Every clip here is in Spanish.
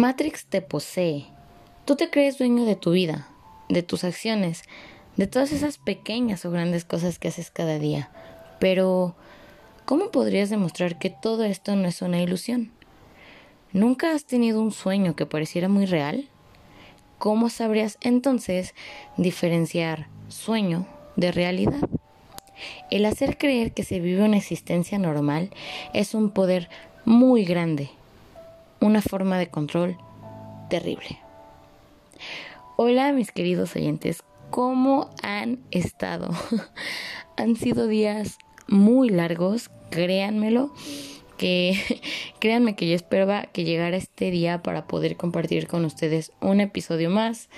Matrix te posee. Tú te crees dueño de tu vida, de tus acciones, de todas esas pequeñas o grandes cosas que haces cada día. Pero, ¿cómo podrías demostrar que todo esto no es una ilusión? ¿Nunca has tenido un sueño que pareciera muy real? ¿Cómo sabrías entonces diferenciar sueño de realidad? El hacer creer que se vive una existencia normal es un poder muy grande, una forma de control terrible. Hola mis queridos oyentes, ¿cómo han estado? han sido días muy largos, créanmelo, que créanme que yo esperaba que llegara este día para poder compartir con ustedes un episodio más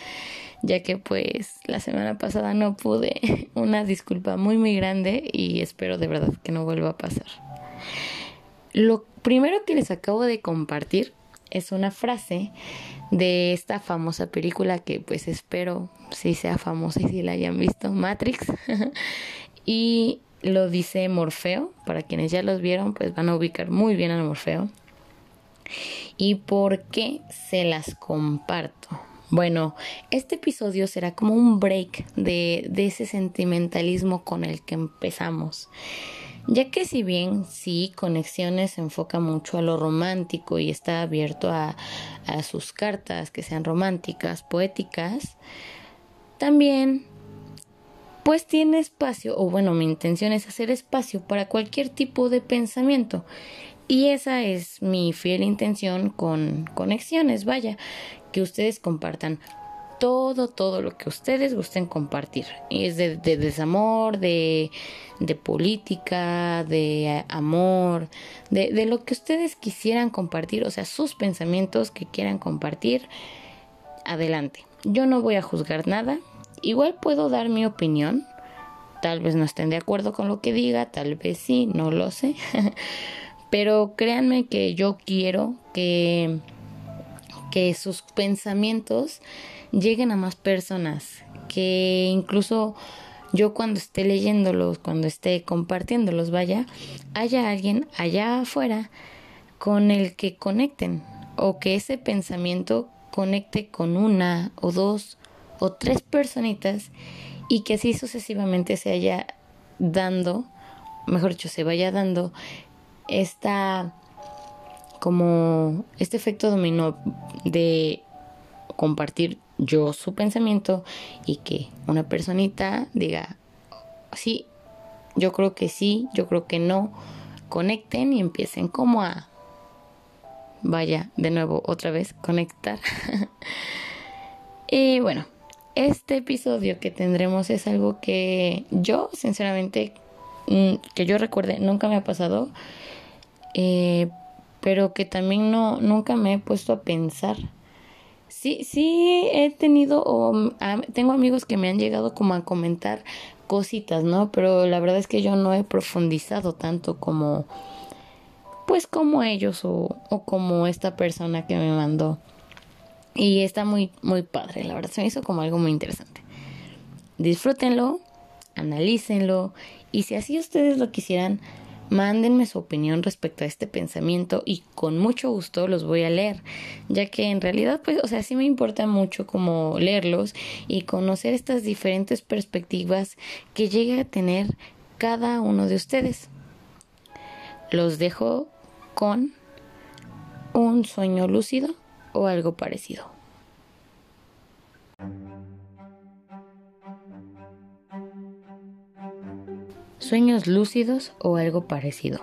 ya que pues la semana pasada no pude. Una disculpa muy muy grande y espero de verdad que no vuelva a pasar. Lo primero que les acabo de compartir es una frase de esta famosa película que pues espero si sea famosa y si la hayan visto, Matrix. y lo dice Morfeo, para quienes ya los vieron pues van a ubicar muy bien a Morfeo. ¿Y por qué se las comparto? Bueno, este episodio será como un break de, ese sentimentalismo con el que empezamos. Ya que si bien sí, Conexiones se enfoca mucho a lo romántico y está abierto a, a sus cartas que sean románticas, poéticas, también pues tiene espacio, o bueno, mi intención es hacer espacio para cualquier tipo de pensamiento. Y esa es mi fiel intención con conexiones, vaya, que ustedes compartan todo, todo lo que ustedes gusten compartir. Y es de, desamor, de, de, política, de amor, de, de lo que ustedes quisieran compartir, o sea, sus pensamientos que quieran compartir, adelante. Yo no voy a juzgar nada. Igual puedo dar mi opinión. Tal vez no estén de acuerdo con lo que diga, tal vez sí, no lo sé. Pero créanme que yo quiero que que sus pensamientos lleguen a más personas, que incluso yo cuando esté leyéndolos, cuando esté compartiéndolos, vaya, haya alguien allá afuera con el que conecten o que ese pensamiento conecte con una o dos o tres personitas y que así sucesivamente se haya dando, mejor dicho, se vaya dando esta como este efecto dominó de compartir yo su pensamiento y que una personita diga, sí, yo creo que sí, yo creo que no, conecten y empiecen como a, vaya, de nuevo, otra vez, conectar. y bueno, este episodio que tendremos es algo que yo, sinceramente, mm, que yo recuerde, nunca me ha pasado. Eh, pero que también no nunca me he puesto a pensar. Sí, sí he tenido o tengo amigos que me han llegado como a comentar cositas, ¿no? Pero la verdad es que yo no he profundizado tanto como pues como ellos o, o como esta persona que me mandó. Y está muy muy padre, la verdad se me hizo como algo muy interesante. Disfrútenlo, analícenlo y si así ustedes lo quisieran Mándenme su opinión respecto a este pensamiento y con mucho gusto los voy a leer, ya que en realidad, pues, o sea, sí me importa mucho como leerlos y conocer estas diferentes perspectivas que llegue a tener cada uno de ustedes. Los dejo con un sueño lúcido o algo parecido. Sueños lúcidos o algo parecido.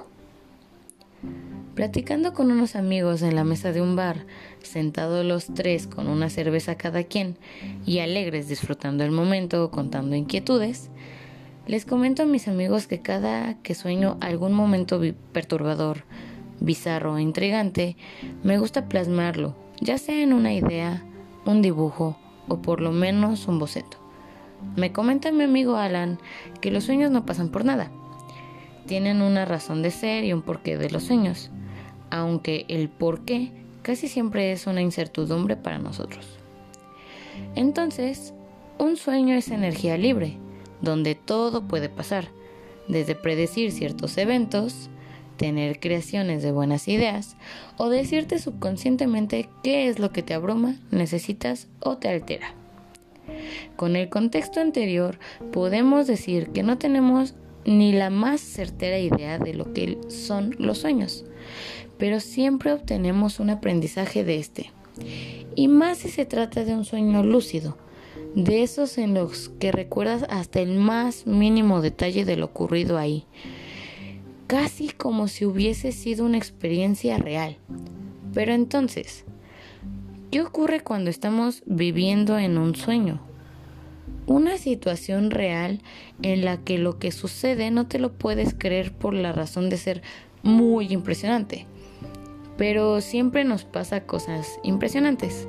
Platicando con unos amigos en la mesa de un bar, sentados los tres con una cerveza cada quien y alegres disfrutando el momento o contando inquietudes, les comento a mis amigos que cada que sueño algún momento perturbador, bizarro o intrigante, me gusta plasmarlo, ya sea en una idea, un dibujo o por lo menos un boceto. Me comenta mi amigo Alan que los sueños no pasan por nada. Tienen una razón de ser y un porqué de los sueños, aunque el porqué casi siempre es una incertidumbre para nosotros. Entonces, un sueño es energía libre, donde todo puede pasar, desde predecir ciertos eventos, tener creaciones de buenas ideas o decirte subconscientemente qué es lo que te abruma, necesitas o te altera. Con el contexto anterior podemos decir que no tenemos ni la más certera idea de lo que son los sueños, pero siempre obtenemos un aprendizaje de este. Y más si se trata de un sueño lúcido, de esos en los que recuerdas hasta el más mínimo detalle de lo ocurrido ahí, casi como si hubiese sido una experiencia real. Pero entonces, ¿qué ocurre cuando estamos viviendo en un sueño? Una situación real en la que lo que sucede no te lo puedes creer por la razón de ser muy impresionante. Pero siempre nos pasa cosas impresionantes.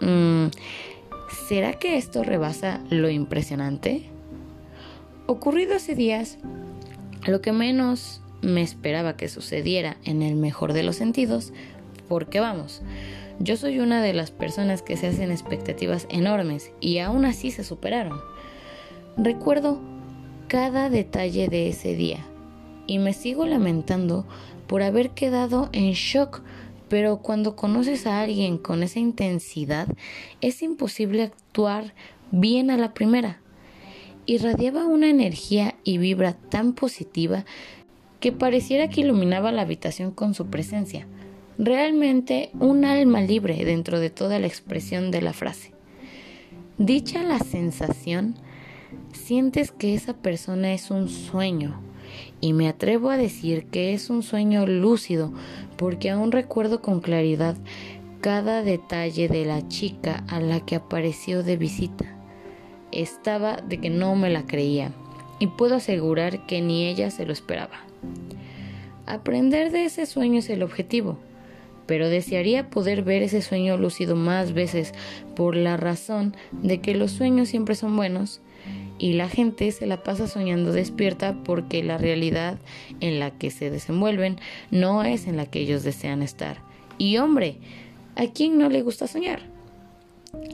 Mm, ¿Será que esto rebasa lo impresionante? Ocurrido hace días, lo que menos me esperaba que sucediera en el mejor de los sentidos, porque vamos, yo soy una de las personas que se hacen expectativas enormes y aún así se superaron. Recuerdo cada detalle de ese día y me sigo lamentando por haber quedado en shock pero cuando conoces a alguien con esa intensidad, es imposible actuar bien a la primera. Irradiaba una energía y vibra tan positiva que pareciera que iluminaba la habitación con su presencia. Realmente un alma libre dentro de toda la expresión de la frase. Dicha la sensación, sientes que esa persona es un sueño, y me atrevo a decir que es un sueño lúcido porque aún recuerdo con claridad cada detalle de la chica a la que apareció de visita. Estaba de que no me la creía y puedo asegurar que ni ella se lo esperaba. Aprender de ese sueño es el objetivo, pero desearía poder ver ese sueño lúcido más veces por la razón de que los sueños siempre son buenos y la gente se la pasa soñando despierta porque la realidad en la que se desenvuelven no es en la que ellos desean estar. Y hombre, ¿a quién no le gusta soñar?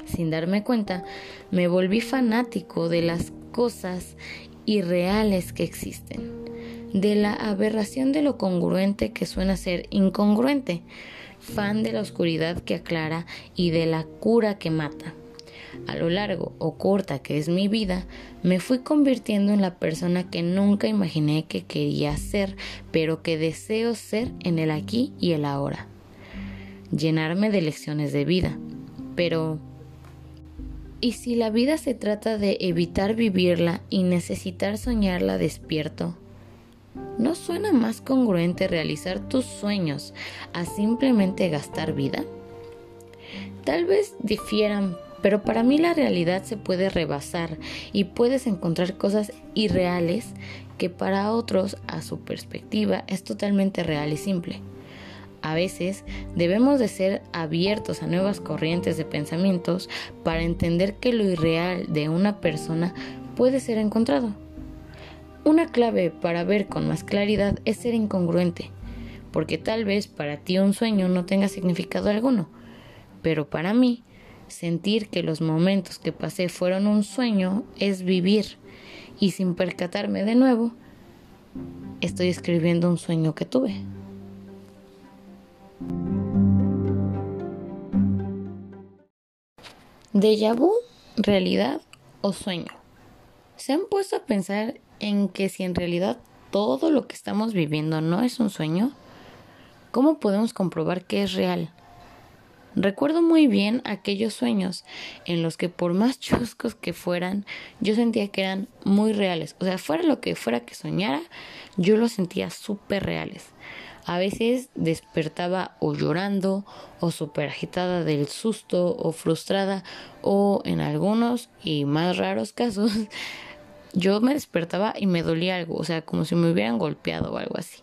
Sin darme cuenta, me volví fanático de las cosas irreales que existen, de la aberración de lo congruente que suena ser incongruente, fan de la oscuridad que aclara y de la cura que mata a lo largo o corta que es mi vida, me fui convirtiendo en la persona que nunca imaginé que quería ser, pero que deseo ser en el aquí y el ahora. Llenarme de lecciones de vida. Pero, ¿y si la vida se trata de evitar vivirla y necesitar soñarla despierto? ¿No suena más congruente realizar tus sueños a simplemente gastar vida? Tal vez difieran pero para mí la realidad se puede rebasar y puedes encontrar cosas irreales que para otros, a su perspectiva, es totalmente real y simple. A veces debemos de ser abiertos a nuevas corrientes de pensamientos para entender que lo irreal de una persona puede ser encontrado. Una clave para ver con más claridad es ser incongruente, porque tal vez para ti un sueño no tenga significado alguno, pero para mí Sentir que los momentos que pasé fueron un sueño es vivir y sin percatarme de nuevo, estoy escribiendo un sueño que tuve. Déjà vu, realidad o sueño. ¿Se han puesto a pensar en que si en realidad todo lo que estamos viviendo no es un sueño? ¿Cómo podemos comprobar que es real? Recuerdo muy bien aquellos sueños en los que por más chuscos que fueran, yo sentía que eran muy reales. O sea, fuera lo que fuera que soñara, yo los sentía súper reales. A veces despertaba o llorando o súper agitada del susto o frustrada o en algunos y más raros casos yo me despertaba y me dolía algo, o sea, como si me hubieran golpeado o algo así.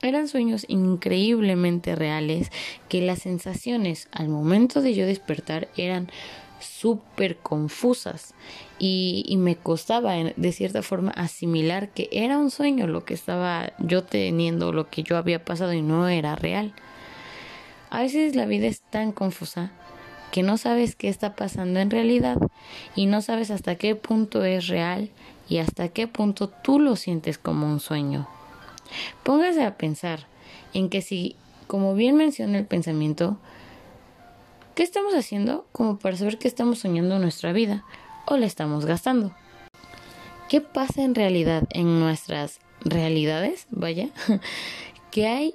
Eran sueños increíblemente reales que las sensaciones al momento de yo despertar eran súper confusas y, y, me costaba de cierta forma asimilar que era un sueño lo que estaba yo teniendo, lo que yo había pasado y no era real. A veces la vida es tan confusa que no sabes qué está pasando en realidad y no sabes hasta qué punto es real y hasta qué punto tú lo sientes como un sueño. Póngase a pensar en que si, como bien menciona el pensamiento, ¿qué estamos haciendo como para saber que estamos soñando nuestra vida o la estamos gastando? ¿Qué pasa en realidad en nuestras realidades? Vaya, que hay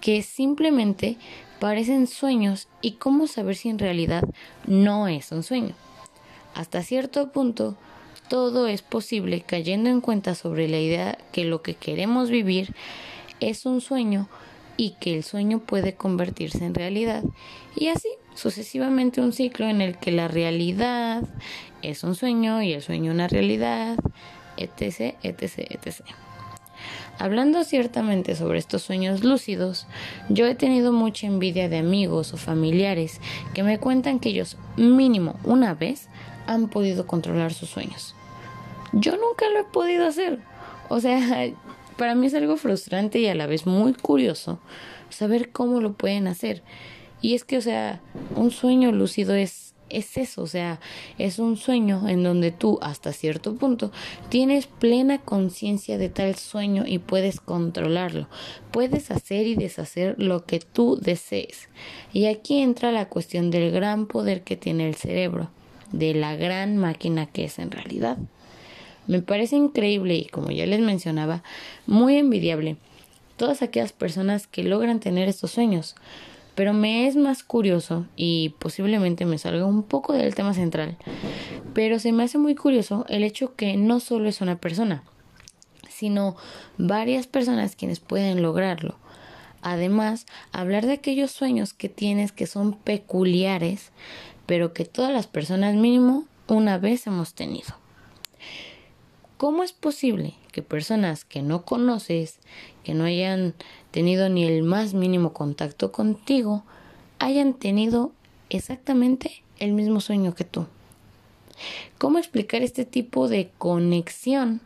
que simplemente parecen sueños y cómo saber si en realidad no es un sueño. Hasta cierto punto, todo es posible cayendo en cuenta sobre la idea que lo que queremos vivir es un sueño y que el sueño puede convertirse en realidad y así sucesivamente un ciclo en el que la realidad es un sueño y el sueño una realidad, etc, etc, etc. Hablando ciertamente sobre estos sueños lúcidos, yo he tenido mucha envidia de amigos o familiares que me cuentan que ellos mínimo una vez han podido controlar sus sueños. Yo nunca lo he podido hacer. O sea, para mí es algo frustrante y a la vez muy curioso saber cómo lo pueden hacer. Y es que, o sea, un sueño lúcido es es eso, o sea, es un sueño en donde tú hasta cierto punto tienes plena conciencia de tal sueño y puedes controlarlo, puedes hacer y deshacer lo que tú desees. Y aquí entra la cuestión del gran poder que tiene el cerebro, de la gran máquina que es en realidad. Me parece increíble y como ya les mencionaba, muy envidiable todas aquellas personas que logran tener estos sueños, pero me es más curioso y posiblemente me salga un poco del tema central, pero se me hace muy curioso el hecho que no solo es una persona, sino varias personas quienes pueden lograrlo. Además, hablar de aquellos sueños que tienes que son peculiares, pero que todas las personas mínimo una vez hemos tenido. ¿Cómo es posible que personas que no conoces, que no hayan tenido ni el más mínimo contacto contigo, hayan tenido exactamente el mismo sueño que tú? ¿Cómo explicar este tipo de conexión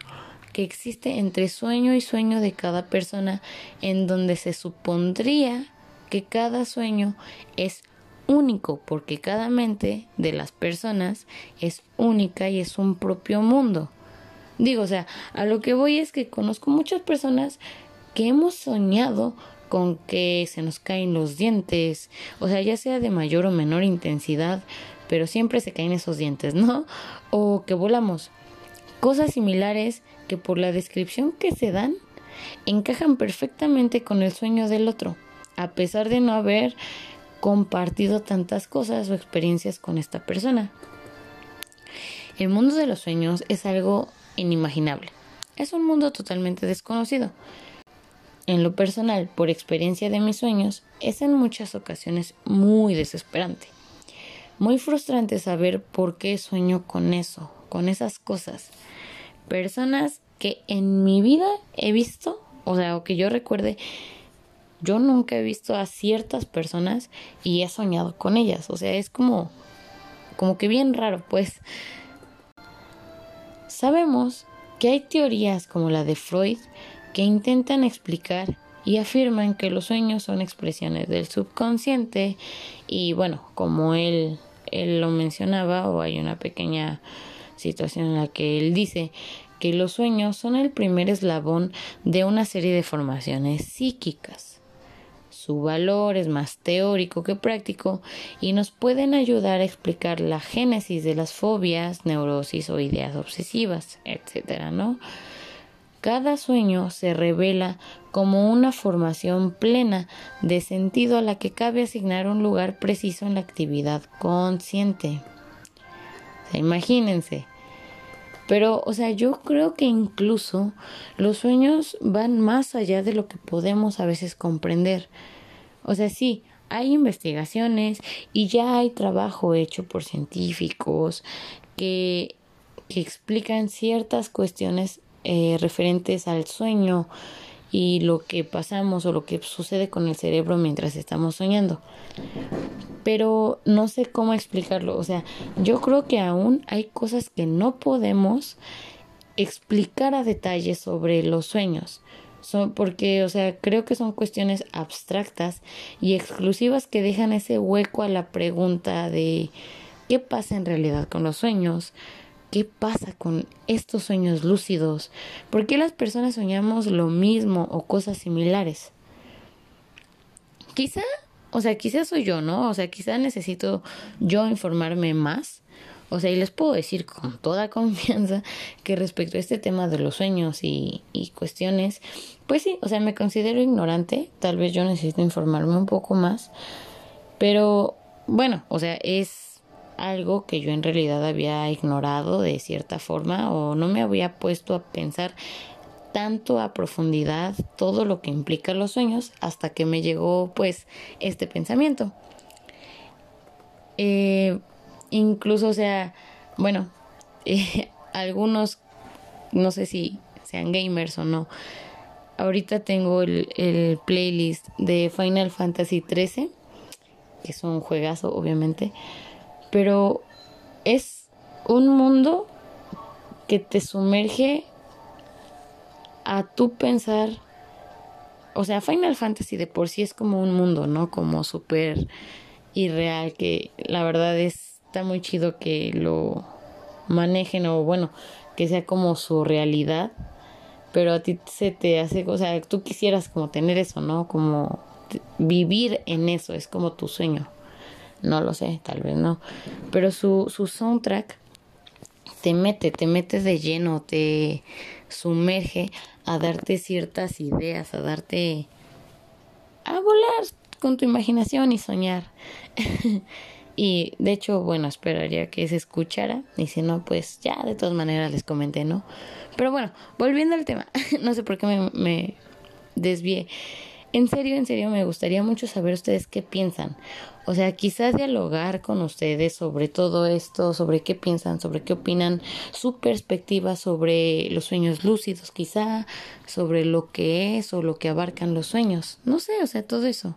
que existe entre sueño y sueño de cada persona en donde se supondría que cada sueño es único porque cada mente de las personas es única y es un propio mundo? Digo, o sea, a lo que voy es que conozco muchas personas que hemos soñado con que se nos caen los dientes, o sea, ya sea de mayor o menor intensidad, pero siempre se caen esos dientes, ¿no? O que volamos. Cosas similares que por la descripción que se dan encajan perfectamente con el sueño del otro, a pesar de no haber compartido tantas cosas o experiencias con esta persona. El mundo de los sueños es algo inimaginable. Es un mundo totalmente desconocido. En lo personal, por experiencia de mis sueños, es en muchas ocasiones muy desesperante. Muy frustrante saber por qué sueño con eso, con esas cosas. Personas que en mi vida he visto, o sea, o que yo recuerde, yo nunca he visto a ciertas personas y he soñado con ellas. O sea, es como, como que bien raro, pues. Sabemos que hay teorías como la de Freud que intentan explicar y afirman que los sueños son expresiones del subconsciente y bueno, como él, él lo mencionaba o hay una pequeña situación en la que él dice que los sueños son el primer eslabón de una serie de formaciones psíquicas. Su valor es más teórico que práctico y nos pueden ayudar a explicar la génesis de las fobias, neurosis o ideas obsesivas, etcétera. Cada sueño se revela como una formación plena de sentido a la que cabe asignar un lugar preciso en la actividad consciente. imagínense. Pero, o sea, yo creo que incluso los sueños van más allá de lo que podemos a veces comprender. O sea, sí, hay investigaciones y ya hay trabajo hecho por científicos que, que explican ciertas cuestiones eh, referentes al sueño y lo que pasamos o lo que sucede con el cerebro mientras estamos soñando. Pero no sé cómo explicarlo. O sea, yo creo que aún hay cosas que no podemos explicar a detalle sobre los sueños porque, o sea, creo que son cuestiones abstractas y exclusivas que dejan ese hueco a la pregunta de qué pasa en realidad con los sueños, ¿Qué pasa con estos sueños lúcidos? ¿Por qué las personas soñamos lo mismo o cosas similares? Quizá, o sea, quizá soy yo, ¿no? O sea, quizá necesito yo informarme más. O sea, y les puedo decir con toda confianza que respecto a este tema de los sueños y, y cuestiones, pues sí, o sea, me considero ignorante. Tal vez yo necesito informarme un poco más. Pero bueno, o sea, es algo que yo en realidad había ignorado de cierta forma o no me había puesto a pensar tanto a profundidad todo lo que implica los sueños hasta que me llegó pues este pensamiento. Eh, incluso, o sea, bueno, eh, algunos, no sé si sean gamers o no, ahorita tengo el, el playlist de Final Fantasy XIII, que es un juegazo obviamente, pero es un mundo que te sumerge a tu pensar, o sea, Final Fantasy de por sí es como un mundo, ¿no? Como súper irreal, que la verdad está muy chido que lo manejen o bueno, que sea como su realidad, pero a ti se te hace, o sea, tú quisieras como tener eso, ¿no? Como vivir en eso, es como tu sueño. No lo sé, tal vez no. Pero su, su soundtrack te mete, te mete de lleno, te sumerge a darte ciertas ideas, a darte a volar con tu imaginación y soñar. y de hecho, bueno, esperaría que se escuchara. Y si no, pues ya de todas maneras les comenté, ¿no? Pero bueno, volviendo al tema, no sé por qué me, me desvié. En serio, en serio, me gustaría mucho saber ustedes qué piensan. O sea, quizás dialogar con ustedes sobre todo esto, sobre qué piensan, sobre qué opinan, su perspectiva sobre los sueños lúcidos, quizá, sobre lo que es o lo que abarcan los sueños. No sé, o sea, todo eso.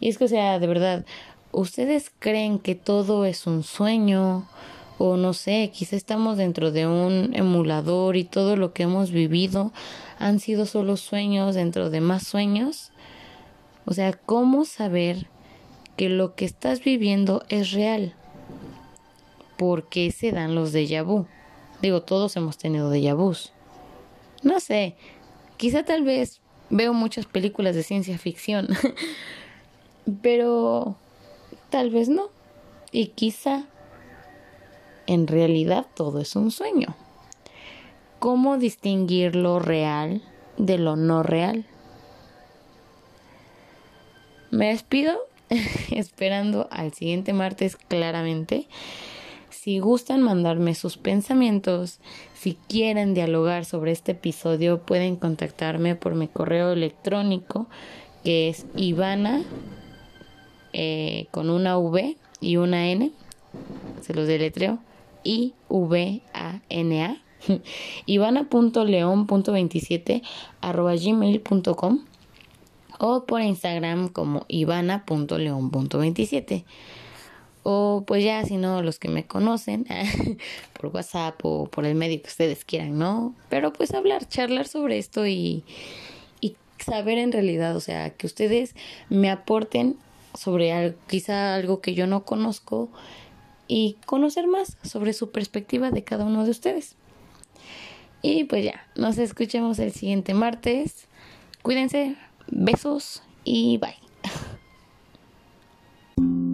Y es que, o sea, de verdad, ¿ustedes creen que todo es un sueño? O no sé, quizá estamos dentro de un emulador y todo lo que hemos vivido han sido solo sueños dentro de más sueños. O sea, ¿cómo saber que lo que estás viviendo es real? ¿Por qué se dan los déjà vu? Digo, todos hemos tenido déjà vus. No sé, quizá tal vez veo muchas películas de ciencia ficción, pero tal vez no. Y quizá en realidad todo es un sueño cómo distinguir lo real de lo no real. Me despido esperando al siguiente martes claramente. Si gustan mandarme sus pensamientos, si quieren dialogar sobre este episodio, pueden contactarme por mi correo electrónico que es Ivana eh, con una V y una N. Se los deletreo. I-V-A-N-A ivana.león.27 arroba gmail.com o por Instagram como ivana.león.27 o pues ya si no los que me conocen por WhatsApp o por el medio que ustedes quieran, ¿no? Pero pues hablar, charlar sobre esto y, y saber en realidad, o sea, que ustedes me aporten sobre quizá algo que yo no conozco y conocer más sobre su perspectiva de cada uno de ustedes. Y pues ya, nos escuchamos el siguiente martes. Cuídense, besos y bye.